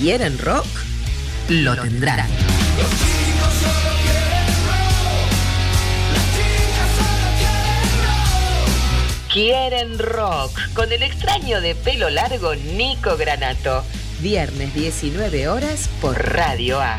quieren rock, lo tendrán. Quieren rock con el extraño de pelo largo Nico Granato. Viernes 19 horas por Radio A.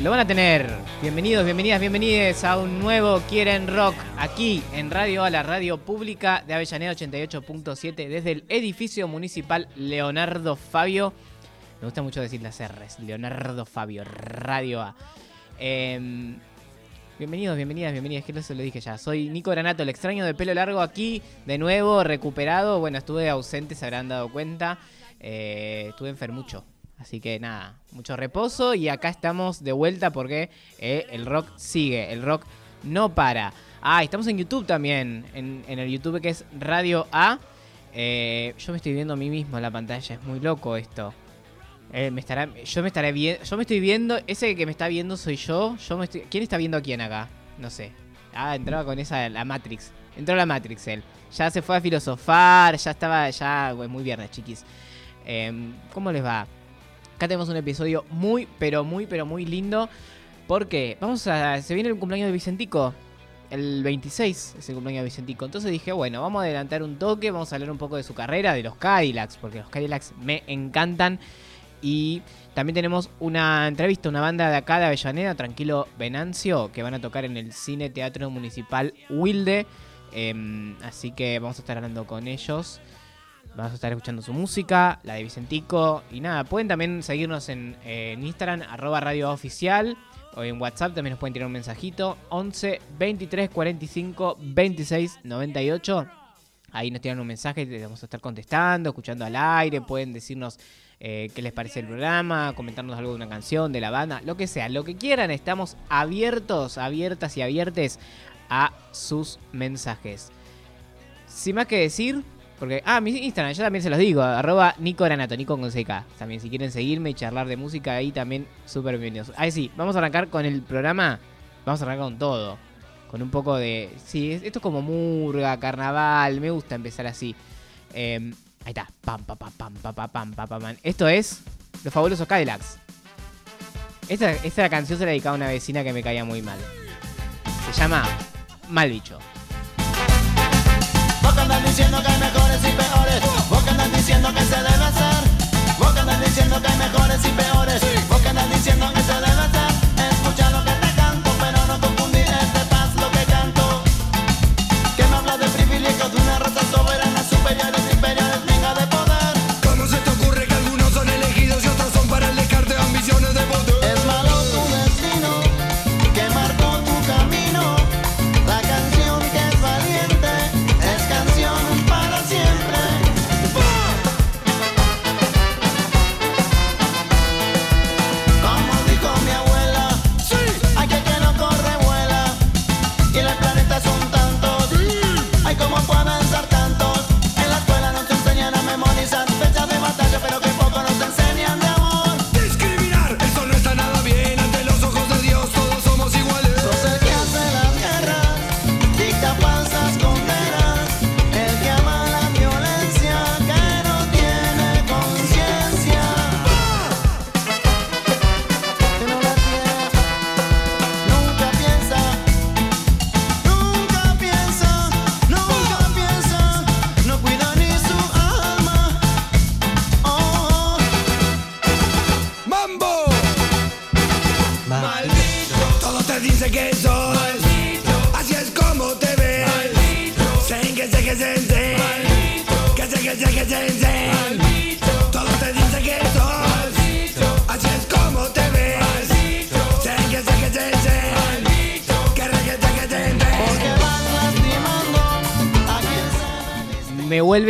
lo van a tener. Bienvenidos, bienvenidas, bienvenides a un nuevo Quieren Rock aquí en Radio A, la radio pública de Avellaneda 88.7 desde el edificio municipal Leonardo Fabio. Me gusta mucho decir las R's. Leonardo Fabio, Radio A. Em, bienvenidos, bienvenidas, bienvenidas. Que se lo dije ya. Soy Nico Granato, el extraño de pelo largo aquí, de nuevo, recuperado. Bueno, estuve ausente, se habrán dado cuenta. Eh, estuve enfermucho. Así que nada, mucho reposo y acá estamos de vuelta porque eh, el rock sigue, el rock no para. Ah, estamos en YouTube también, en, el YouTube que es Radio A. Eh, yo me estoy viendo a mí mismo en la pantalla, es muy loco esto. Eh, me estará, yo me estaré viendo, yo me estoy viendo, ese que me está viendo soy yo. yo me ¿Quién está viendo a quién acá? No sé. Ah, entraba con esa, la Matrix. Entró la Matrix él. Ya se fue a filosofar, ya estaba, ya, muy viernes, chiquis. Em, ¿Cómo les va? Acá tenemos un episodio muy, pero muy, pero muy lindo. Porque vamos a. Se viene el cumpleaños de Vicentico. El 26 es el cumpleaños de Vicentico. Entonces dije, bueno, vamos a adelantar un toque. Vamos a hablar un poco de su carrera, de los Cadillacs. Porque los Cadillacs me encantan. Y también tenemos una entrevista, una banda de acá de Avellaneda, Tranquilo Venancio, que van a tocar en el Cine Teatro Municipal Wilde. Em, así que vamos a estar hablando con ellos. Vamos a estar escuchando su música, la de Vicentico. Y nada, pueden también seguirnos en, eh, Instagram, arroba radio. O en WhatsApp también nos pueden tirar un mensajito. 11 23 45 26 98. Ahí nos tiran un mensaje les vamos a estar contestando, escuchando al aire. Pueden decirnos eh, qué les parece el programa, comentarnos algo de una canción, de la banda, lo que sea. Lo que quieran, estamos abiertos, abiertas y abiertes a sus mensajes. Sin más que decir, porque, ah, mi Instagram, yo también se los digo, arroba Nico con CK. También, si quieren seguirme y charlar de música, ahí también súper bienvenidos. Ahí sí, vamos a arrancar con el programa, vamos a arrancar con todo. Con un poco de, sí, esto es como murga, carnaval, me gusta empezar así. Eh, ahí está, pam, pam, pam, pam, pam, pam, pam, pam. Esto es Los Fabulosos Cadillacs. Esta, esta canción se la dedicaba a una vecina que me caía muy mal. Se llama Mal Bicho. Diciendo que hay mejores y peores. Vos que andas diciendo que se debe hacer. Vos que diciendo que hay mejores y peores. Vos que diciendo que se debe hacer.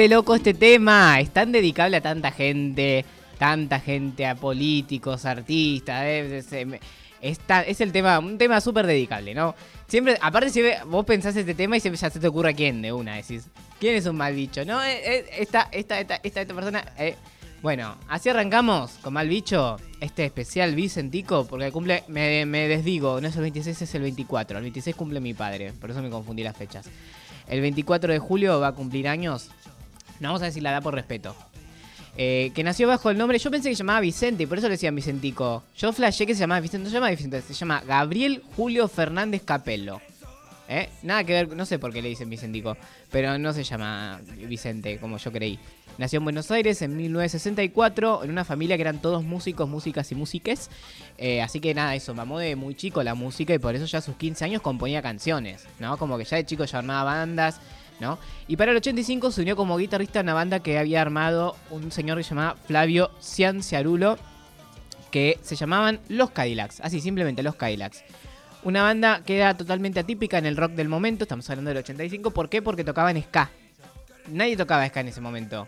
Vuelve loco este tema. Es tan dedicable a tanta gente. Tanta gente, a políticos, artistas. eh, es, me- es el tema, un tema súper dedicable, ¿no? Siempre, aparte, si vos pensás este tema y siempre ya se te ocurre quién de una. Decís, ¿quién es un mal bicho? ¿No? Eh, eh, esta, esta, esta, esta, esta persona. Bueno, así arrancamos con mal bicho. Este especial Vicentico, porque cumple. Me, me desdigo, no es el 26, es el 24. El 26 cumple mi padre, por eso me confundí las fechas. El 24 de julio va a cumplir años. No vamos a decir la edad por respeto. Eh, que nació bajo el nombre. Yo pensé que se llamaba Vicente y por eso le decían Vicentico. Yo flashé que se llamaba Vicente. No se llama Vicente, se llama Gabriel Julio Fernández Capello. ¿Eh? Nada que ver, no sé por qué le dicen Vicentico. Pero no se llama Vicente, como yo creí. Nació en Buenos Aires en 1964, en una familia que eran todos músicos, músicas y músiques. Eh, así que nada, eso, mamó de muy chico la música y por eso ya a sus 15 años componía canciones, ¿no? Como que ya de chico ya armaba bandas, Y para el 85 se unió como guitarrista a una banda que había armado un señor que se llamaba Flavio Cianciarulo, que se llamaban Los Cadillacs, así simplemente Los Cadillacs. Una banda que era totalmente atípica en el rock del momento, estamos hablando del 85, ¿por qué? Porque tocaban ska. Nadie tocaba ska en ese momento.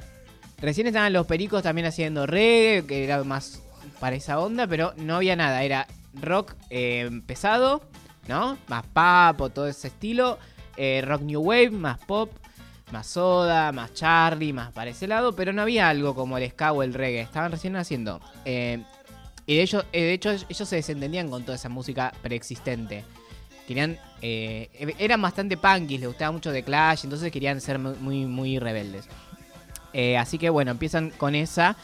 Recién estaban los pericos también haciendo reggae, que era más para esa onda, pero no había nada. Era rock eh, pesado, ¿no? Más papo, todo ese estilo. Eh, rock new wave, más pop, más soda, más Charlie, más para ese lado, pero no había algo como el ska o el reggae. Estaban recién haciendo. Eh, y de, eh, de hecho, ellos se desentendían con toda esa música preexistente. Querían. eh, eran bastante punkis, les gustaba mucho The Clash, entonces querían ser mu- muy, muy rebeldes. Así que bueno, empiezan con esa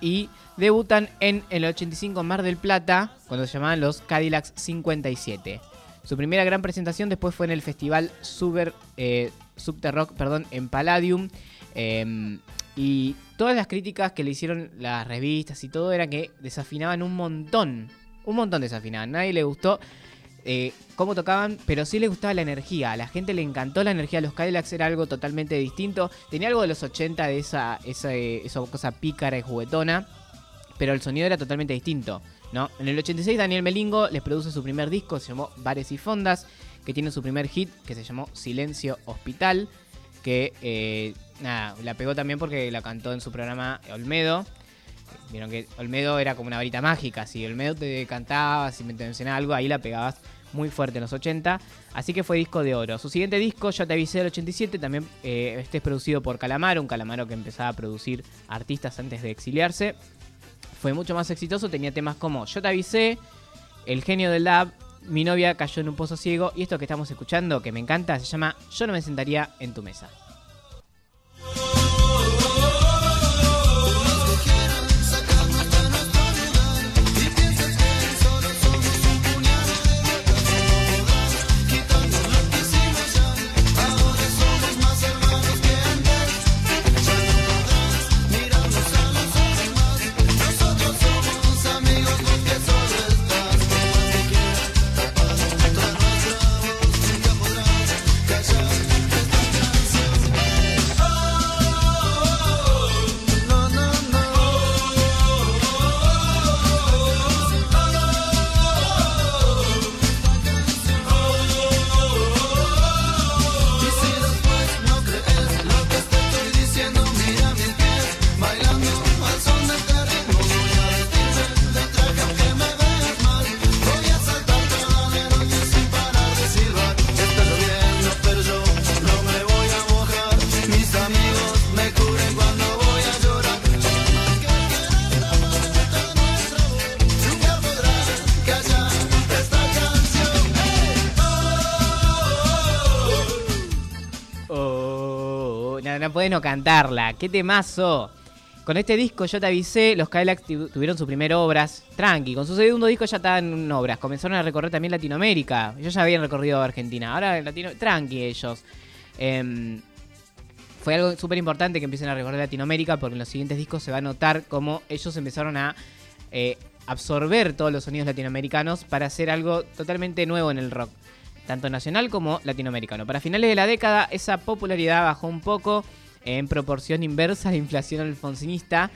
y debutan en el 85 en Mar del Plata, cuando se llamaban los Cadillacs 57. Su primera gran presentación después fue en el festival Super, eh, Subterrock perdón, en Palladium. eh, y todas las críticas que le hicieron las revistas y todo era que desafinaban un montón. Un montón desafinaban. Nadie le gustó eh, cómo tocaban, pero sí le gustaba la energía. A la gente le encantó la energía. Los Cadillacs era algo totalmente distinto. Tenía algo de los 80 de esa, esa, eh, esa cosa pícara y juguetona. Pero el sonido era totalmente distinto. ¿No? En el 86 Daniel Melingo les produce su primer disco, se llamó Bares y Fondas, que tiene su primer hit, que se llamó Silencio Hospital, que eh, nada, la pegó también porque la cantó en su programa Olmedo. Vieron que Olmedo era como una varita mágica, si Olmedo te cantaba, si me mencionaba algo, ahí la pegabas muy fuerte en los 80, así que fue disco de oro. Su siguiente disco, Ya te avisé del 87, también eh, este es producido por Calamaro, un Calamaro que empezaba a producir artistas antes de exiliarse. Fue mucho más exitoso, tenía temas como Yo te avisé, El genio del lab, Mi novia cayó en un pozo ciego y esto que estamos escuchando, que me encanta, se llama Yo no me sentaría en tu mesa. Cantarla. ¡Qué temazo! Con este disco yo te avisé, los Cadillacs tu- tuvieron sus primeras obras tranqui. Con su segundo disco ya estaban en obras. Comenzaron a recorrer también Latinoamérica. Ellos ya habían recorrido Argentina. Ahora Latino, tranqui ellos. Em, fue algo súper importante que empiecen a recorrer Latinoamérica porque en los siguientes discos se va a notar cómo ellos empezaron a eh, absorber todos los sonidos latinoamericanos para hacer algo totalmente nuevo en el rock, tanto nacional como latinoamericano. Para finales de la década esa popularidad bajó un poco en proporción inversa a la inflación alfonsinista.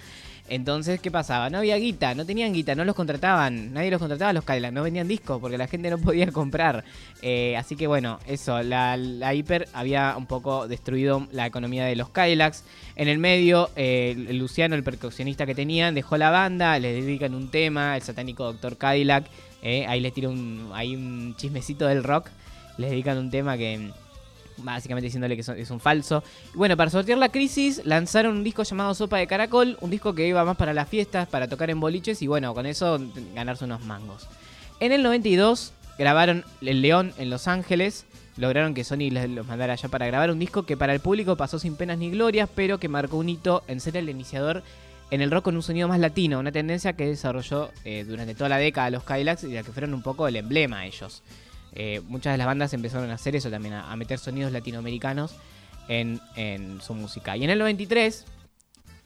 Entonces, ¿qué pasaba? No había guita, no tenían guita, no los contrataban, nadie los contrataba los Cadillac, no vendían discos porque la gente no podía comprar. Eh, así que bueno, eso, la, la hiper había un poco destruido la economía de los Cadillacs. En el medio, eh, Luciano, el percusionista que tenían, dejó la banda, les dedican un tema, el satánico Doctor Cadillac. eh, ahí les tiro un, hay un chismecito del rock, les dedican un tema que básicamente diciéndole que es un falso. Bueno, para sortear la crisis, lanzaron un disco llamado Sopa de Caracol, un disco que iba más para las fiestas, para tocar en boliches y bueno, con eso ganarse unos mangos. En el 92 grabaron El León en Los Ángeles, lograron que Sony los mandara allá para grabar un disco que para el público pasó sin penas ni glorias, pero que marcó un hito en ser el iniciador en el rock con un sonido más latino, una tendencia que desarrolló eh, durante toda la década los Cadillacs y la que fueron un poco el emblema ellos. Eh, muchas de las bandas empezaron a hacer eso también, a, a meter sonidos latinoamericanos en, en su música. Y en el 93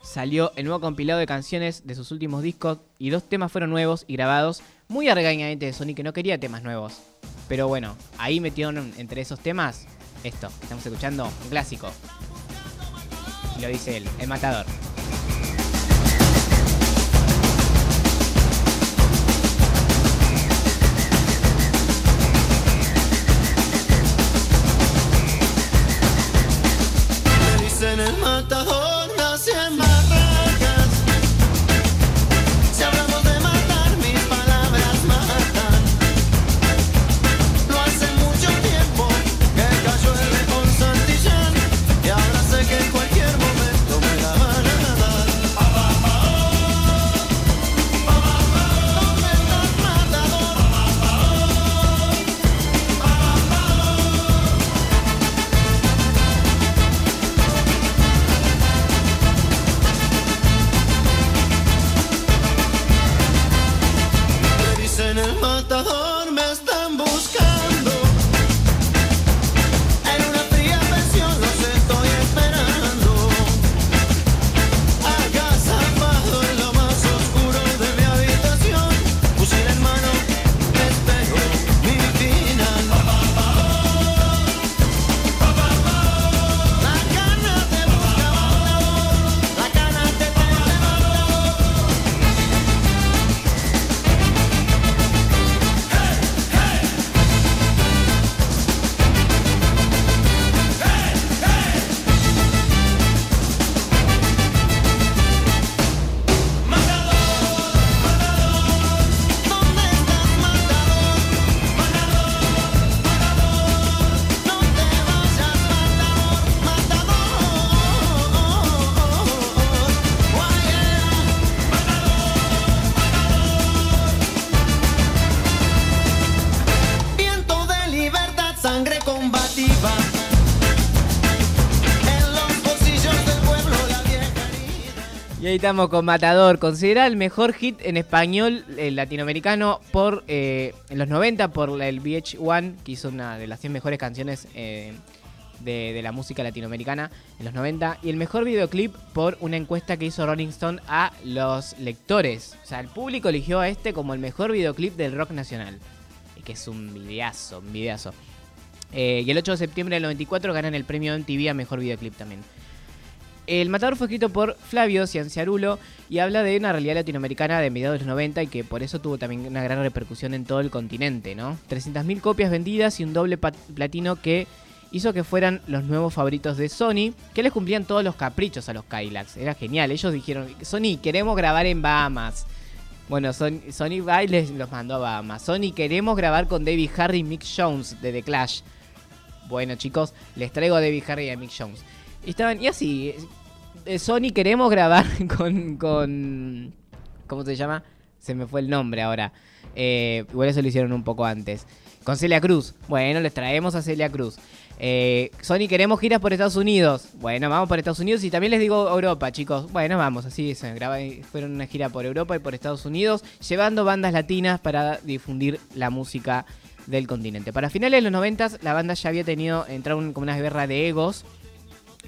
salió el nuevo compilado de canciones de sus últimos discos y dos temas fueron nuevos y grabados muy arregañadamente de Sony que no quería temas nuevos. Pero bueno, ahí metieron entre esos temas esto estamos escuchando, un clásico. Lo dice él, el matador. Me dicen Y ahí estamos con Matador, considerada el mejor hit en español eh, latinoamericano por eh, en los 90 por el VH1, que hizo una de las 100 mejores canciones eh, de, la música latinoamericana en los 90, y el mejor videoclip por una encuesta que hizo Rolling Stone a los lectores. O sea, el público eligió a este como el mejor videoclip del rock nacional, que es un videazo, un videazo. Y el 8 de septiembre del 94 ganan el premio MTV a mejor videoclip también. El Matador fue escrito por Flavio Cianciarulo y habla de una realidad latinoamericana de mediados de los 90 y que por eso tuvo también una gran repercusión en todo el continente, ¿no? 300.000 copias vendidas y un doble platino que hizo que fueran los nuevos favoritos de Sony, que les cumplían todos los caprichos a los Cadillacs. Era genial, ellos dijeron, Sony, queremos grabar en Bahamas. Bueno, Sony, va y les los mandó a Bahamas. Sony, queremos grabar con David Harry y Mick Jones de The Clash. Bueno, chicos, les traigo a David Harry y a Mick Jones. Estaban, y así, Sony queremos grabar con, con. ¿Cómo se llama? Se me fue el nombre ahora. Eh, igual eso lo hicieron un poco antes. Con Celia Cruz. Bueno, les traemos a Celia Cruz. Eh, Sony, queremos giras por Estados Unidos. Bueno, vamos por Estados Unidos y también les digo Europa, chicos. Bueno, vamos, así se fueron una gira por Europa y por Estados Unidos, llevando bandas latinas para difundir la música del continente. Para finales de los 90 la banda ya había tenido entrado en como una guerra de egos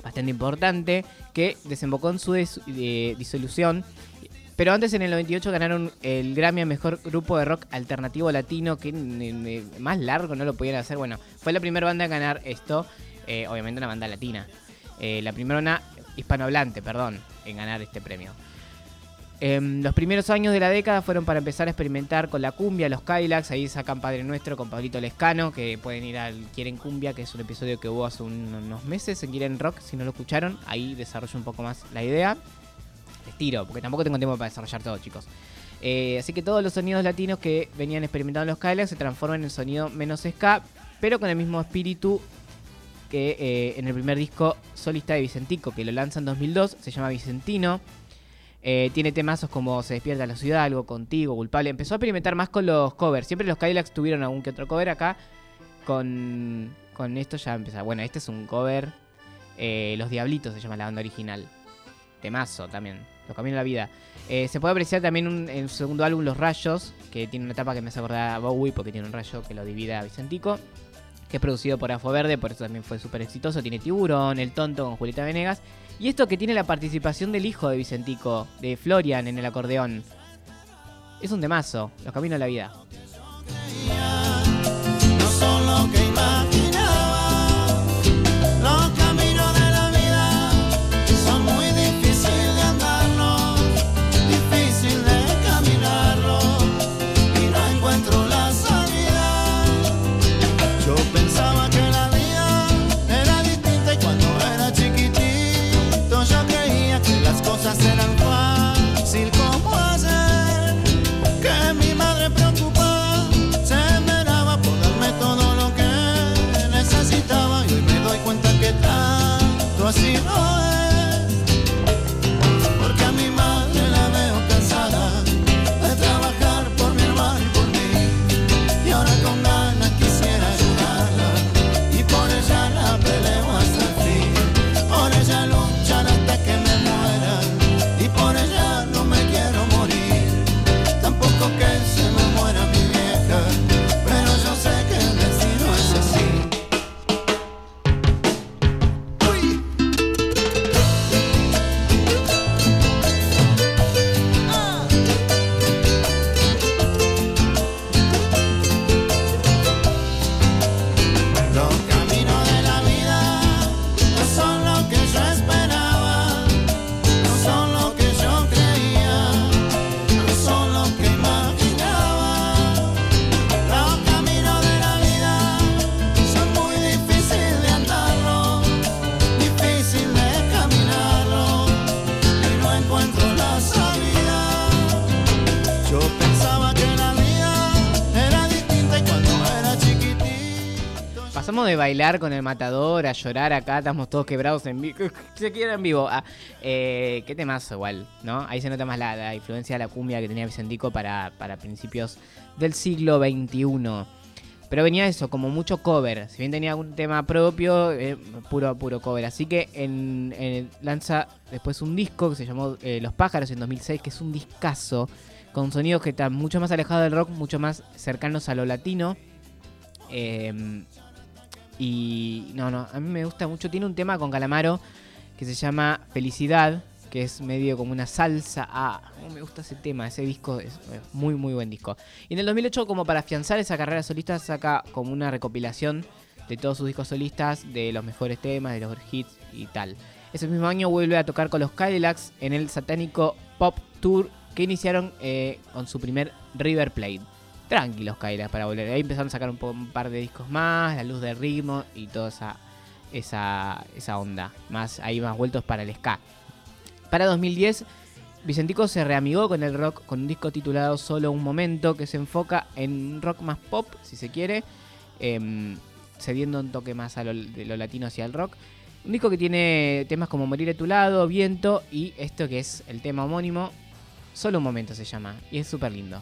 bastante importante que desembocó en su dis- disolución. Pero antes en el 98 ganaron el Grammy a Mejor Grupo de Rock Alternativo Latino, que más largo no lo podían hacer. Bueno, fue la primera banda a ganar esto, eh, obviamente una banda latina. Eh, la primera una hispanohablante, perdón, en ganar este premio. Em, los primeros años de la década fueron para empezar a experimentar con la cumbia, los Kylax, ahí sacan Padre Nuestro con Pablito Lescano, que pueden ir al Quieren Cumbia, que es un episodio que hubo hace un- unos meses en Quieren Rock, si no lo escucharon, ahí desarrollo un poco más la idea. Les tiro, porque tampoco tengo tiempo para desarrollar todo, chicos. Eh, así que todos los sonidos latinos que venían experimentando los Kylax se transforman en sonido menos ska, pero con el mismo espíritu que eh, en el primer disco solista de Vicentico, que lo lanza en 2002, se llama Vicentino. Eh, tiene temazos como Se despierta la ciudad, algo contigo, culpable. Empezó a experimentar más con los covers. Siempre los Kylax tuvieron algún que otro cover acá. Con, con esto ya empieza. Bueno, este es un cover. eh, los Diablitos se llama la banda original. Temazo también. Los Caminos de la Vida. Eh, se puede apreciar también en su segundo álbum Los Rayos, que tiene una etapa que me hace acordar a Bowie porque tiene un rayo que lo divide a Vicentico. Que es producido por Afo Verde, por eso también fue súper exitoso. Tiene Tiburón, El Tonto con Julieta Venegas. Y esto que tiene la participación del hijo de Vicentico, de Florian en el acordeón. Es un temazo, Los Caminos de la Vida. De bailar con el matador a llorar acá, estamos todos quebrados en vivo. Se quiere en vivo. Ah, eh, qué temazo igual, ¿no? Ahí se nota más la, influencia de la cumbia que tenía Vicentico para, para principios del siglo XXI. Pero venía eso, como mucho cover. Si bien tenía un tema propio, eh, puro, puro cover. Así que en- lanza después un disco que se llamó eh, Los Pájaros en 2006, que es un discazo, con sonidos que están mucho más alejados del rock, mucho más cercanos a lo latino. Eh, y no, no, a mí me gusta mucho. Tiene un tema con Calamaro que se llama Felicidad, que es medio como una salsa. Ah, cómo me gusta ese tema, ese disco es muy, muy buen disco. Y en el 2008, como para afianzar esa carrera solista, saca como una recopilación de todos sus discos solistas, de los mejores temas, de los hits y tal. Ese mismo año vuelve a tocar con los Cadillacs en el satánico Pop Tour que iniciaron eh, con su primer River Plate. Tranquilos Cadillacs para volver. Ahí empezaron a sacar un, par de discos más, la luz del ritmo y toda esa, onda. Más ahí más vueltos para el ska. Para 2010, Vicentico se reamigó con el rock con un disco titulado Solo un momento que se enfoca en rock más pop, si se quiere, em, cediendo un toque más a lo, de lo latino hacia el rock. Un disco que tiene temas como Morir a tu lado, Viento y esto que es el tema homónimo, Solo un momento se llama y es súper lindo.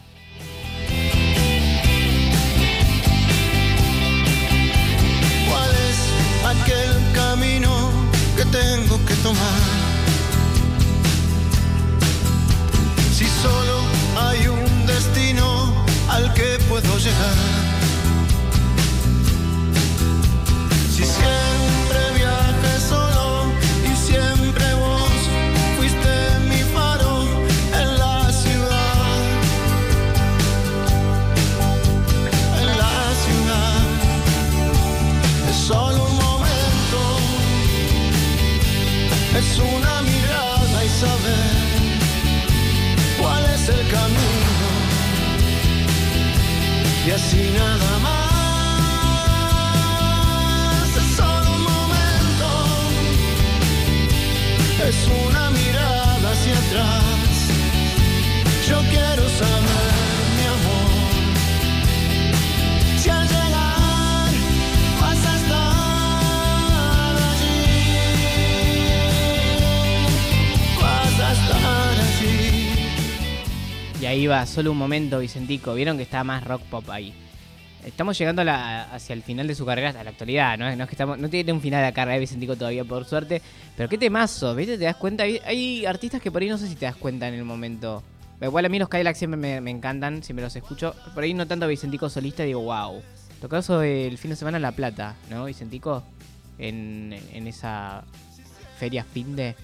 Aquel camino que tengo que tomar? Si solo hay un destino al que puedo llegar. Si siempre Es una mirada y saber cuál es el camino. Y así nada más. Es solo un momento. Ahí va, solo un momento, Vicentico. Vieron que está más rock pop ahí. Estamos llegando hacia el final de su carrera, hasta la actualidad, ¿no? No, es que estamos, no tiene un final de la carrera de Vicentico todavía, por suerte. Pero qué temazo, ¿viste? ¿Te das cuenta? Hay, artistas que por ahí no sé si te das cuenta en el momento. Igual a mí los Cadillacs siempre me, encantan, siempre los escucho. Por ahí no tanto Vicentico solista, digo, wow. Tocado el fin de semana en La Plata, ¿no? Vicentico, en, en esa feria fin de...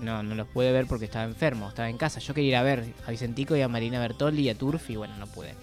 No, no los pude ver porque estaba enfermo, estaba en casa. Yo quería ir a ver a Vicentico y a Marina Bertolli y a Turfi, bueno, no pude.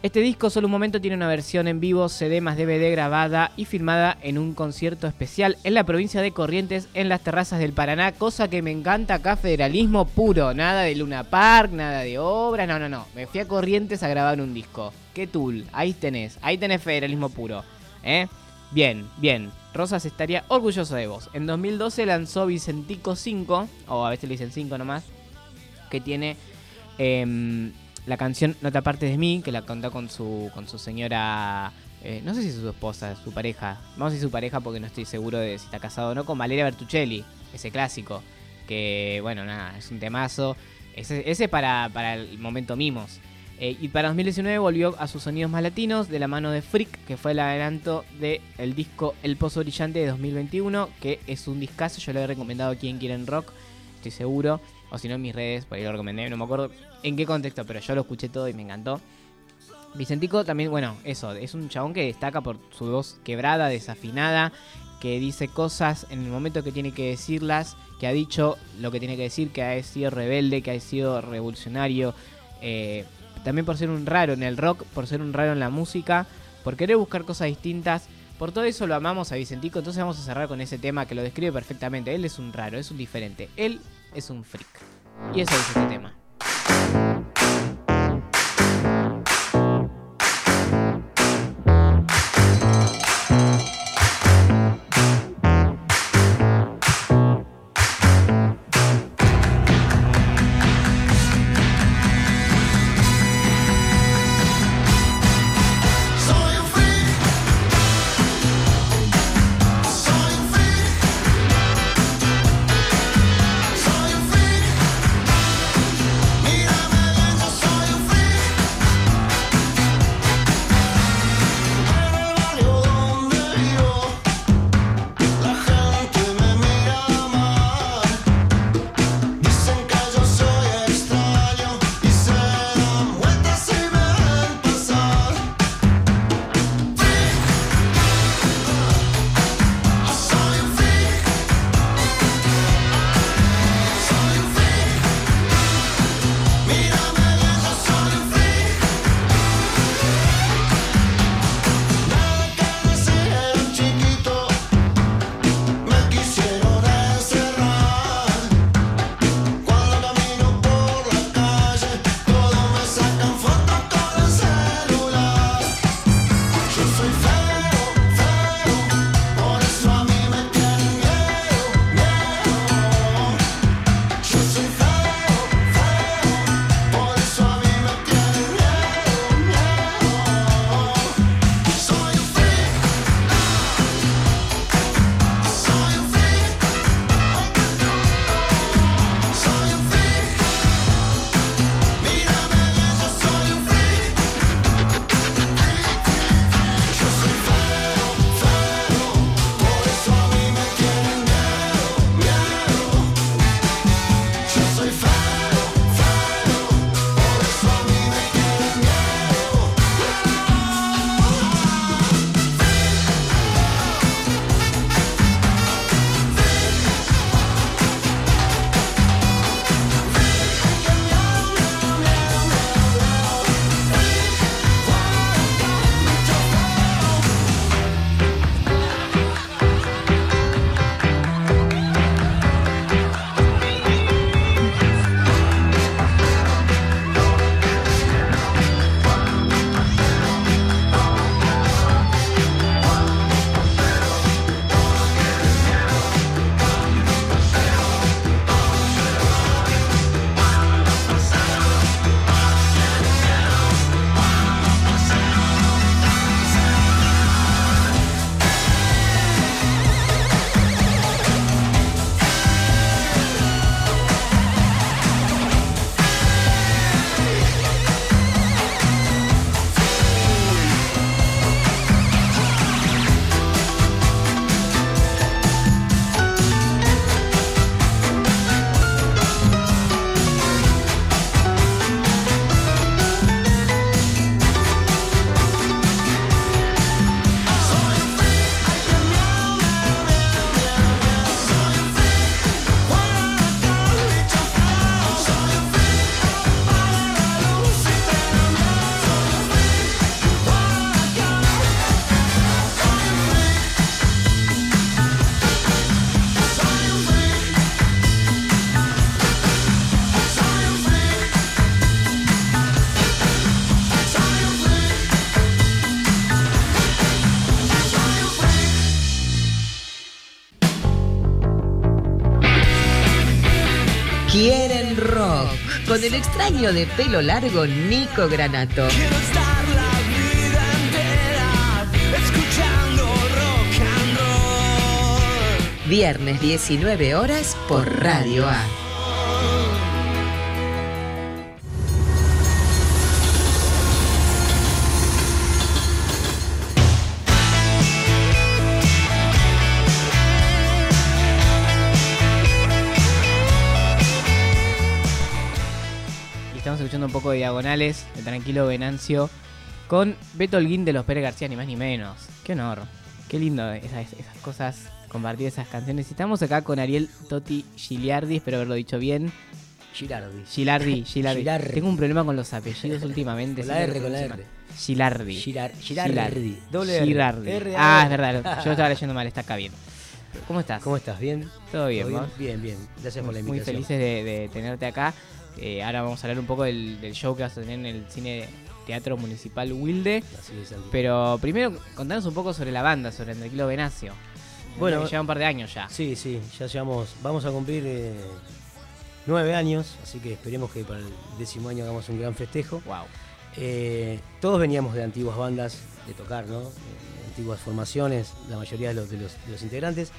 Este disco, solo un momento, tiene una versión en vivo, CD más DVD grabada y filmada en un concierto especial en la provincia de Corrientes, en las terrazas del Paraná, cosa que me encanta acá, federalismo puro, nada de Luna Park, nada de obra, no, no, no. Me fui a Corrientes a grabar un disco. Qué tool, ahí tenés, ahí tenés federalismo puro. ¿eh? Bien, bien. Rosas estaría orgulloso de vos. En 2012 lanzó Vicentico 5, o a veces le dicen 5 nomás, que tiene em, la canción No te apartes de mí, que la canta con su, con su señora, eh, no sé si es su esposa, su pareja, vamos a decir su pareja porque no estoy seguro de si está casado o no, con Valeria Bertuccelli, ese clásico, que bueno, nada, es un temazo, ese, ese para, para el momento mimos. Eh, y para 2019 volvió a sus sonidos más latinos de la mano de Freak, que fue el adelanto del disco El Pozo Brillante de 2021, que es un discazo, yo lo he recomendado a quien quieren rock, estoy seguro, o si no en mis redes, por ahí lo recomendé, no me acuerdo en qué contexto, pero yo lo escuché todo y me encantó. Vicentico también, bueno, eso, es un chabón que destaca por su voz quebrada, desafinada, que dice cosas en el momento que tiene que decirlas, que ha dicho lo que tiene que decir, que ha sido rebelde, que ha sido revolucionario, eh, también por ser un raro en el rock, por ser un raro en la música, por querer buscar cosas distintas. Por todo eso lo amamos a Vicentico, entonces vamos a cerrar con ese tema que lo describe perfectamente. Él es un raro, es un diferente, él es un freak. Y eso es este tema. Con el extraño de pelo largo Nico Granato. Viernes 19 horas por Radio A. diagonales de Tranquilo Venancio con Beto Holguín de los Pérez García, ni más ni menos. Qué honor. Qué lindo esas, esas cosas, compartir esas canciones. Estamos acá con Ariel Totti Giliardi, espero haberlo dicho bien. Gilardi, Gilardi. Gilardi. Tengo un problema con los apellidos últimamente. Con la R, con la. R. Gilardi. Girar- Girardi. Doble. R, Ah, es verdad. Yo estaba leyendo mal, está acá bien. ¿Cómo estás? ¿Cómo estás? ¿Bien? Todo bien, ¿vos? Bien, bien. Gracias por la Muy invitación. felices de, de tenerte acá. Eh, ahora vamos a hablar un poco del, del show que vas a tener en el cine Teatro Municipal Wilde. Así es, Santi. Pero primero contanos un poco sobre la banda, sobre Tranquilo Venacio. Bueno, lleva un par de años ya. Sí, sí, ya llevamos, vamos a cumplir eh, nueve años, así que esperemos que para el décimo año hagamos un gran festejo. Wow. Eh, todos veníamos de antiguas bandas de tocar, ¿no? De antiguas formaciones, la mayoría de los, de los, de los integrantes.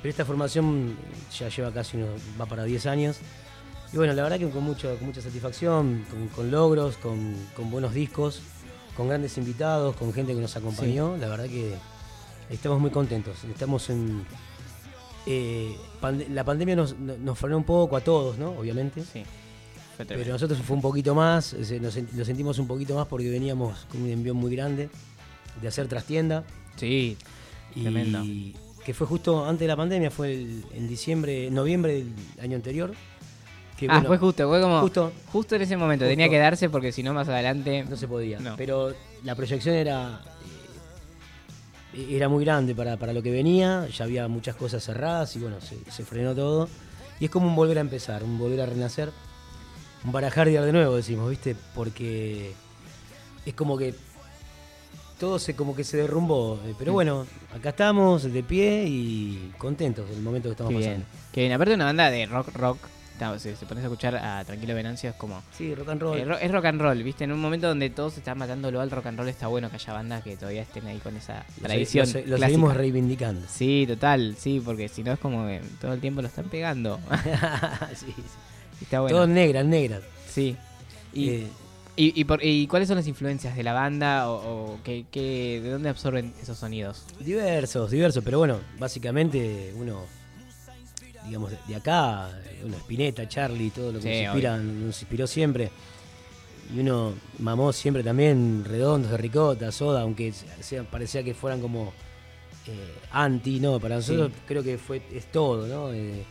Pero esta formación ya lleva casi unos, va para 10 años. Y bueno, la verdad que con, mucho, con mucha satisfacción, con, con logros, con, con buenos discos, con grandes invitados, con gente que nos acompañó. La verdad que estamos muy contentos. Estamos en. eh, la pandemia nos, nos frenó un poco a todos, ¿no? Obviamente. Sí. Fue Pero nosotros fue un poquito más, nos lo sentimos un poquito más porque veníamos con un envío muy grande de hacer trastienda. Sí. Y Tremendo. que fue justo antes de la pandemia, fue el- en diciembre, noviembre del año anterior. Que, ah, bueno, fue justo, fue como. Justo, justo en ese momento. Justo. Tenía que darse porque si no, más adelante. no se podía. No. Pero la proyección era, eh, era muy grande para, para lo que venía, ya había muchas cosas cerradas y bueno, se, se frenó todo. Y es como un volver a empezar, un volver a renacer, un barajar de nuevo, decimos, ¿viste? Porque es como que todo se como que se derrumbó. eh, Pero bueno, acá estamos de pie y contentos del momento que estamos Qué bien. pasando. Qué bien. Aparte, una banda de rock, rock. Si se pones a escuchar a Tranquilo Venancio, es como. Sí, rock and roll. Eh, ro- es rock and roll, ¿viste? En un momento donde todos están matándolo al rock and roll, está bueno que haya bandas que todavía estén ahí con esa Lo se- tradición. lo se- lo seguimos reivindicando. Sí, total, sí, porque si no es como que todo el tiempo lo están pegando. Sí, sí. está bueno. Todo negras, negras. Sí. Y, Eh, y, y por- y cuáles son las influencias de la banda o, o qué- qué- de dónde absorben esos sonidos? Diversos, diversos, pero bueno, básicamente uno, digamos, de- acá, uno Spinetta, Charlie, todo lo que Sí, nos, inspira, nos inspiró siempre. Y uno mamó siempre también redondos de ricota, soda, aunque sea, parecía que fueran como eh, anti, no, para nosotros creo que fue es todo, ¿no? Eh,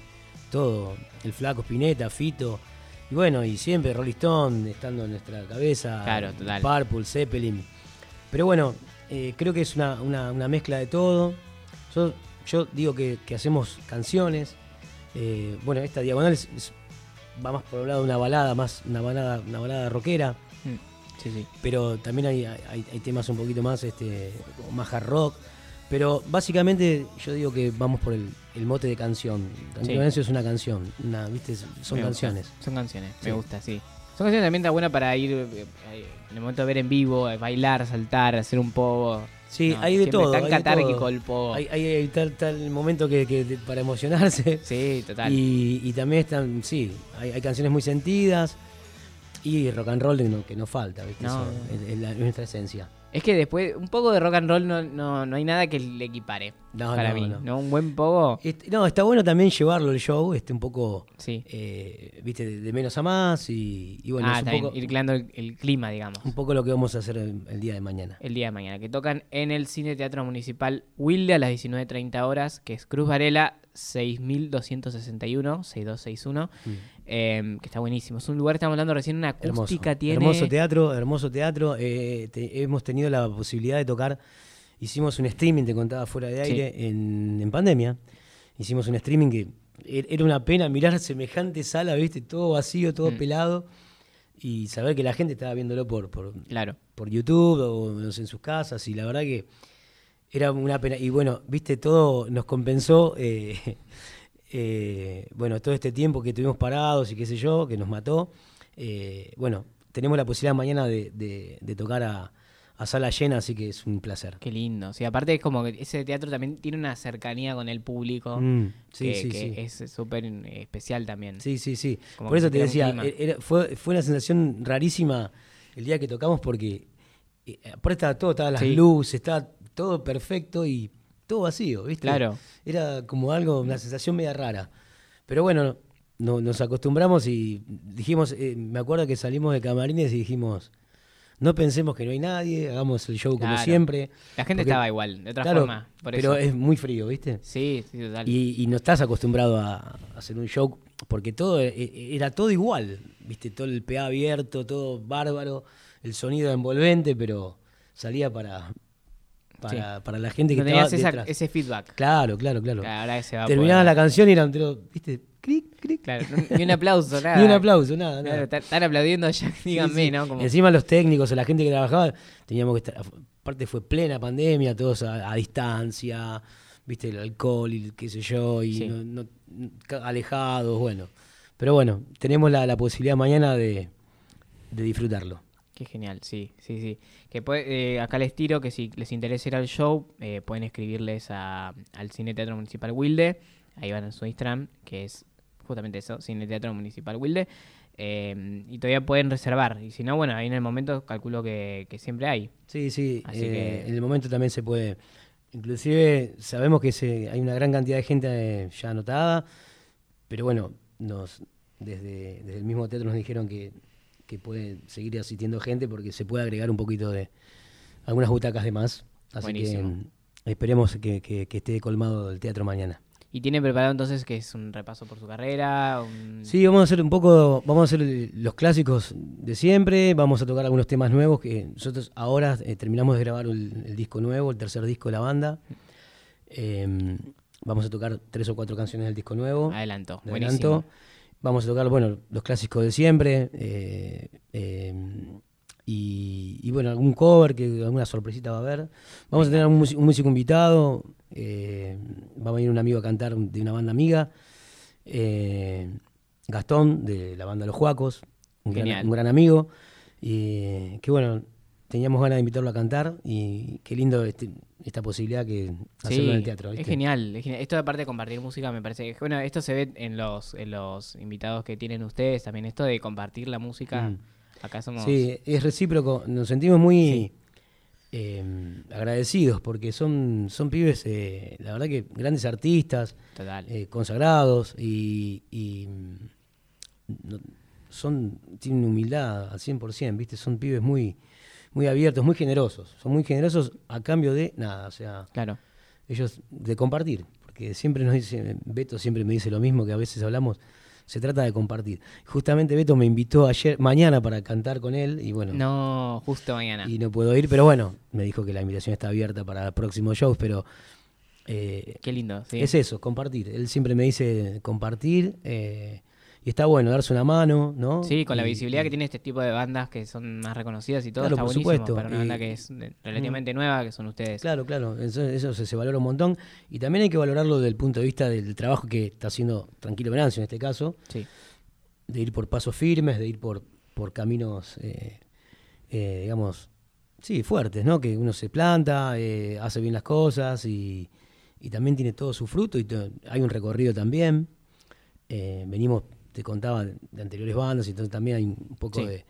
todo, el flaco Spinetta, Fito, y bueno, y siempre Rolling Stone estando en nuestra cabeza, Claro, total. Purple, Zeppelin. Pero bueno, eh, creo que es una, una- una mezcla de todo. Yo, yo digo que, que hacemos canciones. Eh, bueno, esta diagonal es- es- va más por el lado de una balada, más una balada, una balada rockera. Mm, Sí, sí. Pero también hay, hay- hay temas un poquito más, este, más hard rock. Pero básicamente yo digo que vamos por el, el mote de canción. Tranquilo Sí. Es una canción, una, ¿viste? son Me gusta. canciones. Son canciones, me gusta, sí. Son canciones también está buena para ir eh, eh, en el momento de ver en vivo, eh, bailar, saltar, hacer un poco. Sí, No, hay de todo. Tan hay de catárquico todo. el pogo. Hay, hay- hay tal, tal momento que, que de- para emocionarse. Sí, total. Y, y también están, sí, hay, hay canciones muy sentidas y rock and roll que no, que no falta, ¿viste? No, Eso es la- es nuestra esencia. Es que después, un poco de rock and roll no, no, no hay nada que le equipare. No, para no, mí. no. Un buen. Este, no, está bueno también llevarlo el show, este un poco, Sí. eh, viste, de, de menos a más y, y bueno, ah, es un poco, ir creando el, el clima, digamos. un poco lo que vamos a hacer el, el día de mañana. El día de mañana. Que tocan en el Cine Teatro Municipal Wilde a las 19.30 horas, que es Cruz Varela 6261, 6261. eh, que está buenísimo. Es un lugar, estamos hablando recién, una Hermoso. acústica tiene. Hermoso teatro, hermoso teatro. eh, te- hemos tenido la posibilidad de tocar. Hicimos un streaming, te contaba fuera de Sí. aire, en, en pandemia. Hicimos un streaming que er- era una pena mirar semejante sala, viste, todo vacío, todo Mm. pelado. Y saber que la gente estaba viéndolo por, por, Claro. por YouTube o en sus casas. Y la verdad que era una pena. Y bueno, viste, todo nos compensó. eh, eh, bueno, todo este tiempo que estuvimos parados y qué sé yo, que nos mató. Eh, bueno, tenemos la posibilidad mañana de, de- de tocar a, a sala llena, así que es un placer. Qué lindo. Sí, aparte es como que ese teatro también tiene una cercanía con el público Mm, sí, que, sí, que sí. es súper especial también. Sí, sí, sí. Como Por eso te decía, era- fue, fue una sensación rarísima el día que tocamos porque eh, aparte estaba todo, estaban las luces, estaba todo perfecto y todo vacío, ¿viste? Claro. Era como algo, una sensación media rara. Pero bueno, no- nos acostumbramos y dijimos, eh, me acuerdo que salimos de camarines y dijimos, no pensemos que no hay nadie, hagamos el show como siempre. La gente Porque- estaba igual, de otra Claro, forma. Por pero eso. es muy frío, ¿viste? Sí, sí, total. Y, y no estás acostumbrado a, a hacer un show porque todo e- e- era todo igual, viste, todo el PA abierto, todo bárbaro, el sonido envolvente, pero salía para para, para la gente que no estaba tenías esa- detrás. ese feedback. Claro, claro, claro. Claro, la canción y era entero, viste, cric, cric. Claro, ni un aplauso, nada. Ni un aplauso, nada, Claro, nada. están- están aplaudiendo ya, Sí, díganme, sí. ¿no? Como, Encima los técnicos o la gente que trabajaba, teníamos que estar, aparte fue plena pandemia, todos a, a distancia, viste, el alcohol y el qué sé yo, y Sí. no- no- alejados, bueno. Pero bueno, tenemos la, la posibilidad mañana de, de disfrutarlo. Qué genial, sí, sí, sí. Que puede- eh, acá les tiro que si les interesa ir al show, eh, pueden escribirles a- al Cine Teatro Municipal Wilde. Ahí van en su Instagram, que es justamente eso, Cine Teatro Municipal Wilde. eh, y todavía pueden reservar. Y si no, bueno, ahí en el momento calculo que, que siempre hay. Sí, sí, Así que- en el momento también se puede. Inclusive sabemos que se, hay una gran cantidad de gente ya anotada, pero bueno, nos desde, desde el mismo teatro nos dijeron que, que puede seguir asistiendo gente porque se puede agregar un poquito de algunas butacas de más. Así Buenísimo. que esperemos que, que- que esté colmado el teatro mañana. Y tiene preparado entonces que es un repaso por su carrera. un- Sí, vamos a hacer un poco, vamos a hacer los clásicos de siempre, vamos a tocar algunos temas nuevos que nosotros ahora eh, terminamos de grabar el, el disco nuevo, el tercer disco de la banda. Eh, vamos a tocar tres o cuatro canciones del disco nuevo. Adelanto, de buenísimo. Vamos a tocar, bueno, los clásicos de siempre. eh, eh, y, y, bueno, algún cover, que alguna sorpresita va a haber. Vamos a tener un, músico- un músico invitado. eh, va a venir un amigo a cantar de una banda amiga. eh, Gastón, de la banda Los Juacos. Un, gran, Genial. un gran amigo. Y que bueno, teníamos ganas de invitarlo a cantar. Y qué lindo este- esta posibilidad que hacerlo Sí, en el teatro. es genial, es genial. Esto aparte de compartir música me parece que bueno, esto se ve en los en los invitados que tienen ustedes también esto de compartir la música. Mm. Acá somos Sí, es recíproco. Nos sentimos muy eh, agradecidos porque son, son pibes, eh, la verdad que grandes artistas, total. eh, consagrados y, y, mm, no- son, tienen humildad al 100%, ¿viste? Son pibes muy, muy abiertos, muy generosos. Son muy generosos a cambio de nada, o sea, Claro. ellos de compartir, porque siempre nos dice, Beto siempre me dice lo mismo que a veces hablamos, se trata de compartir. Justamente Beto me invitó ayer, mañana para cantar con él y bueno, No, justo mañana. y no puedo ir, pero bueno, me dijo que la invitación está abierta para próximos shows, pero eh, Qué lindo, sí. es eso, compartir. Él siempre me dice compartir eh, y está bueno, darse una mano, ¿no? Sí, con la Y- visibilidad que tiene este tipo de bandas que son más reconocidas y todo, Claro, está por buenísimo supuesto. para una banda que es relativamente nueva, que son ustedes. Claro, claro, eso, eso se, se valora un montón. Y también hay que valorarlo desde el punto de vista del trabajo que está haciendo Tranquilo Venancio en este caso, Sí. de ir por pasos firmes, de ir por, por caminos, eh, eh, digamos, sí, fuertes, ¿no? Que uno se planta, eh, hace bien las cosas y, y también tiene todo su fruto y hay un recorrido también. Venimos, te contaba, de, de anteriores bandas, y entonces también hay un poco Sí. de,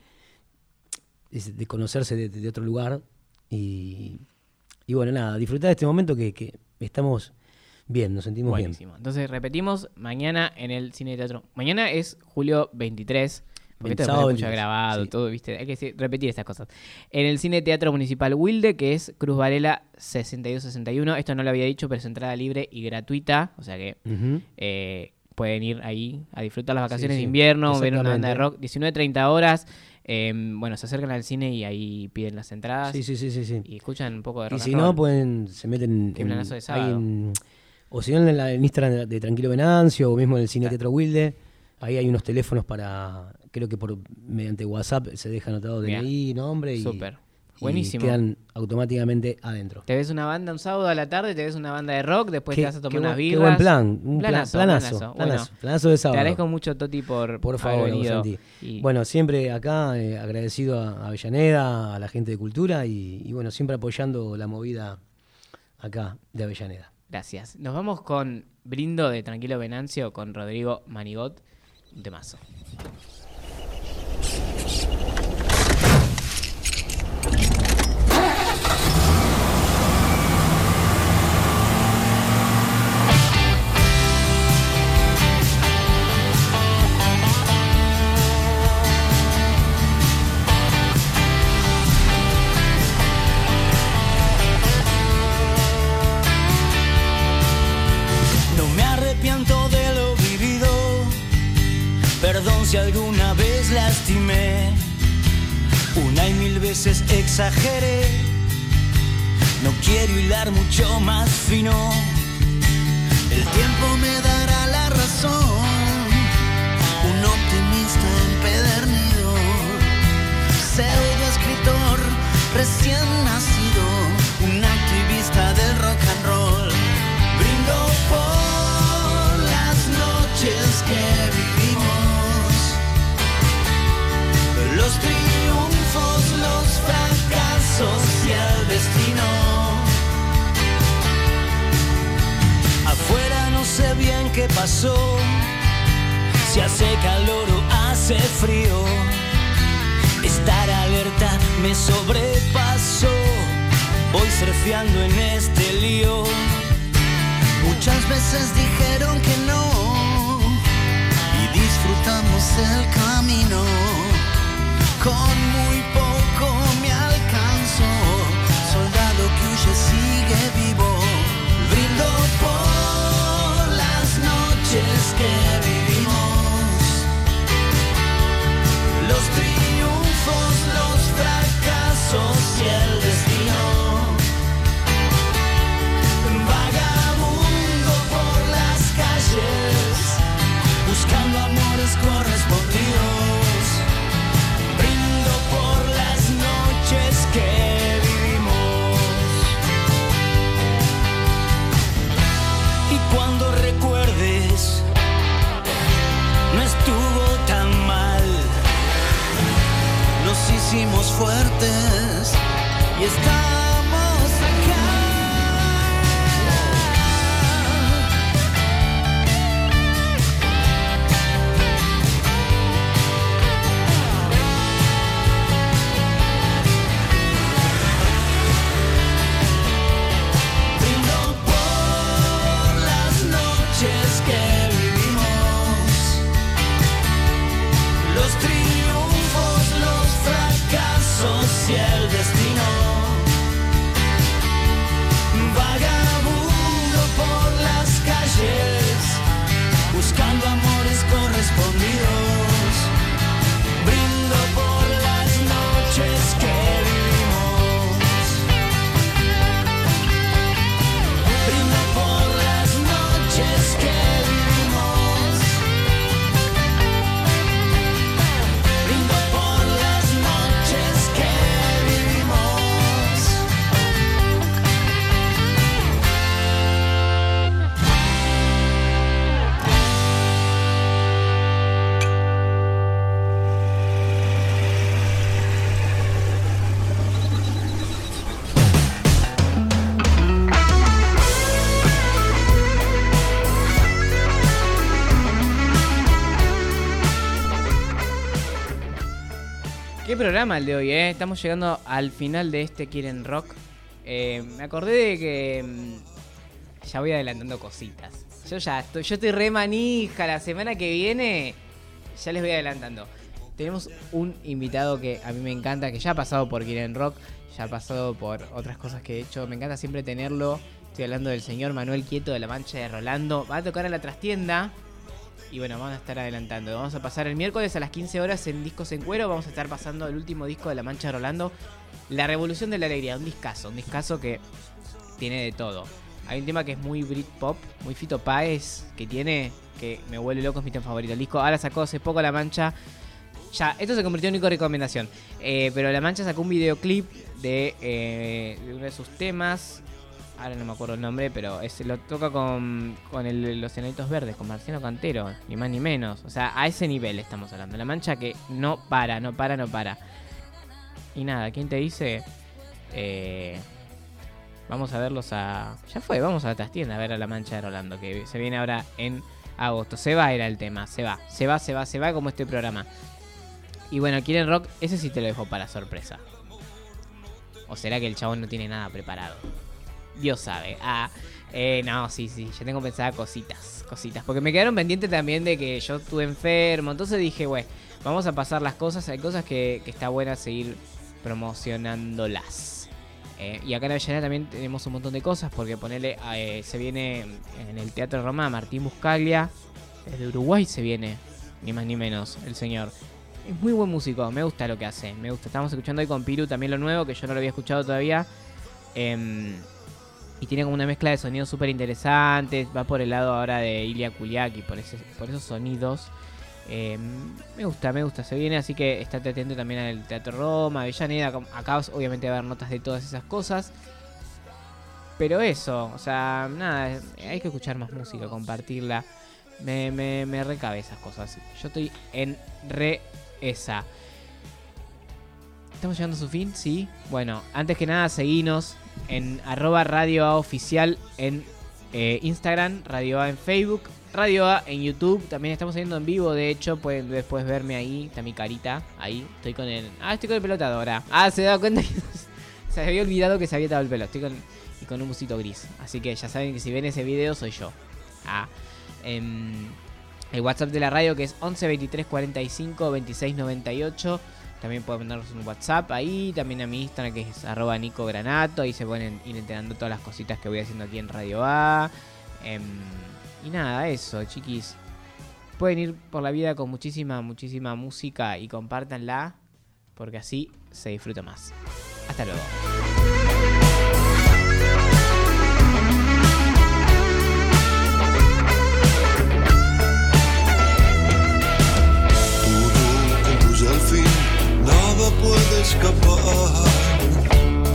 de, de conocerse de, de otro lugar y, y bueno, nada, disfrutar de este momento que, que estamos bien, nos sentimos bien. Buenísimo. Entonces repetimos mañana en el cine teatro. Mañana es julio 23. Porque esto Sábado 23, grabado, sí. todo, ¿viste? Hay que repetir estas cosas. En el Cine Teatro Municipal Wilde, que es Cruz Varela 6261. Esto no lo había dicho, pero es entrada libre y gratuita. O sea que eh, pueden ir ahí a disfrutar las vacaciones Sí, de invierno, ver una banda de rock. 19.30 horas. eh, bueno, se acercan al cine y ahí piden las entradas. Sí, sí, sí, sí, sí. Y escuchan un poco de rock Y si roll. no, pueden, se meten en, de sábado. en- o si no en, la, en Instagram de, Tranquilo Venancio o mismo en el Cine Teatro Wilde, ahí hay unos teléfonos para, creo que por mediante WhatsApp se deja anotado. DNI, nombre y, Súper. Buenísimo. y quedan automáticamente adentro. Te ves una banda un sábado a la tarde, te ves una banda de rock, después Qué- te vas a tomar unas buen- qué birras. buen plan, un plan- Planazo, planazo, planazo. planazo, Bueno, planazo de Te sábado. agradezco mucho, Toti, por, Por haber favor, venido. Santi. Y- Bueno, siempre acá eh, agradecido a Avellaneda, a la gente de cultura y, y bueno, siempre apoyando la movida acá de Avellaneda. Gracias. Nos vamos con Brindo de Tranquilo Venancio con Rodrigo Manigot. Un temazo. Programa el de hoy, ¿eh? Estamos llegando al final de este Quieren Rock. Eh, me acordé de que mm, ya voy adelantando cositas. Yo ya estoy, yo estoy re manija. La semana que viene ya les voy adelantando. Tenemos un invitado que a mí me encanta, que ya ha pasado por Quieren Rock, ya ha pasado por otras cosas que he hecho. Me encanta siempre tenerlo. Estoy hablando del señor Manuel Quieto de la Mancha de Rolando. Va a tocar a la trastienda. Y bueno, vamos a estar adelantando. Vamos a pasar el miércoles a las 15 horas en Discos en Cuero. Vamos a estar pasando el último disco de La Mancha Rolando. La Revolución de la Alegría. Un discazo. Un discazo que tiene de todo. Hay un tema que es muy Britpop, muy Fito Páez, que tiene, que me vuelve loco, es mi tema favorito. El disco ahora sacó hace poco La Mancha. Ya, esto se convirtió en única recomendación. Eh, pero La Mancha sacó un videoclip de, eh, de uno de sus temas. Ahora no me acuerdo el nombre, pero es, lo toca con, con el- los Enanitos Verdes, con Marciano Cantero, ni más ni menos. O sea, a ese nivel estamos hablando. La Mancha que no para, no para, no para. Y nada, ¿quién te dice? Eh, vamos a verlos a... Ya fue, vamos a la trastienda a ver a La Mancha de Rolando, que se viene ahora en agosto. Se va era el tema, se va, se va, se va, se va como este programa. Y bueno, quieren rock, ese sí te lo dejo para sorpresa. ¿O será que el chabón no tiene nada preparado? Dios sabe. Ah, eh, no, sí, sí, yo tengo pensada cositas, cositas. Porque me quedaron pendientes también de que yo estuve enfermo. Entonces dije, güey, vamos a pasar las cosas. Hay cosas que, está buena seguir promocionándolas. Eh, y acá en Avellaneda también tenemos un montón de cosas. Porque ponele, eh, se viene en el Teatro Roma Martín Buscaglia. Desde Uruguay se viene, ni más ni menos, el señor. Es muy buen músico, me gusta lo que hace. Me gusta. Estamos escuchando hoy con Piru también lo nuevo, que yo no lo había escuchado todavía. Em, y tiene como una mezcla de sonidos súper interesantes. Va por el lado ahora de Ilya Kuliaki, por, por esos sonidos. Em, me gusta, me gusta. Se viene, así que estate atento también al Teatro Roma, Avellaneda. Acá obviamente va a haber notas de todas esas cosas. Pero eso, o sea, nada, hay que escuchar más música, compartirla. Me, me, me recabe esas cosas. Yo estoy en re esa. ¿Estamos llegando a su fin? Sí. Bueno, antes que nada, seguinos en arroba Radio A Oficial en eh, Instagram, Radio A en Facebook, Radio A en YouTube. También estamos saliendo en vivo, de hecho, pueden después verme ahí, está mi carita, ahí. Estoy con el... Ah, estoy con el pelota ahora. Ah, se da cuenta que se había olvidado que se había dado el pelo. Estoy con, con un busito gris. Así que ya saben que si ven ese video soy yo. Ah. em, el WhatsApp de la radio que es 11 23 45 26 98. También pueden mandarnos un WhatsApp ahí. También a mi Instagram que es arroba Nico Granato. Ahí se pueden ir enterando todas las cositas que voy haciendo aquí en Radio A. Em, y nada, eso, chiquis. Pueden ir por la vida con muchísima, muchísima música y compártanla. Porque así se disfruta más. Hasta luego. Nada puede escapar.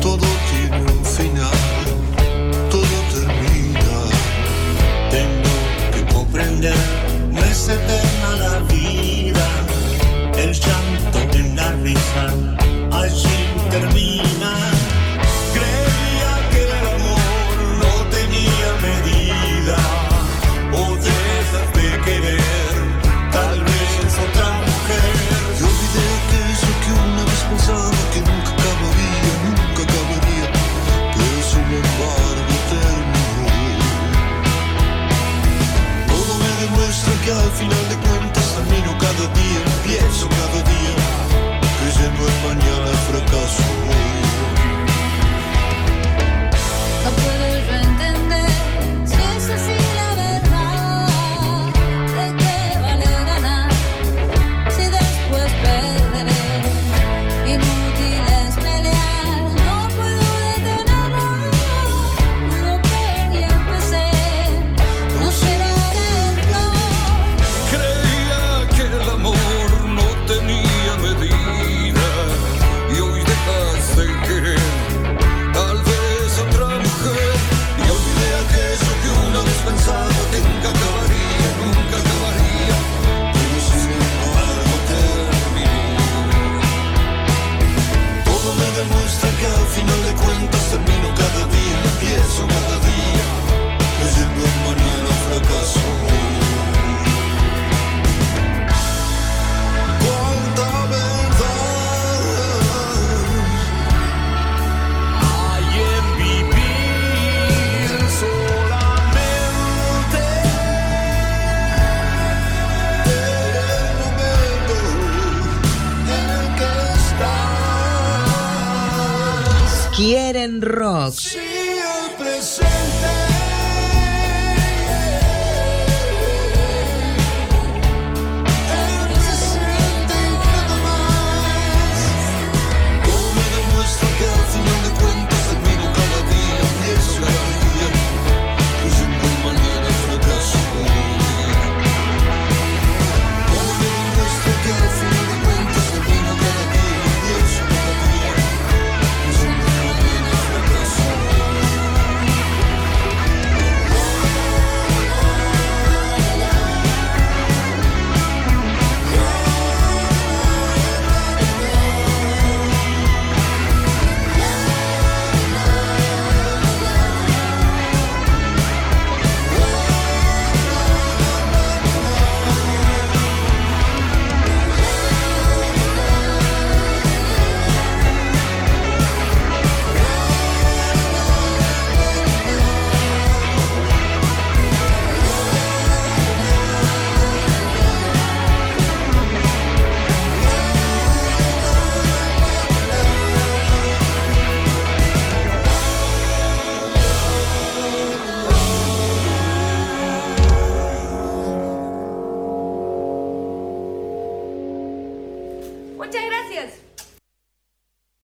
Todo tiene un final, todo termina. Tengo que comprender, no es eterna la vida. El llanto en la risa, allí termina. Demuestra que Quieren rock.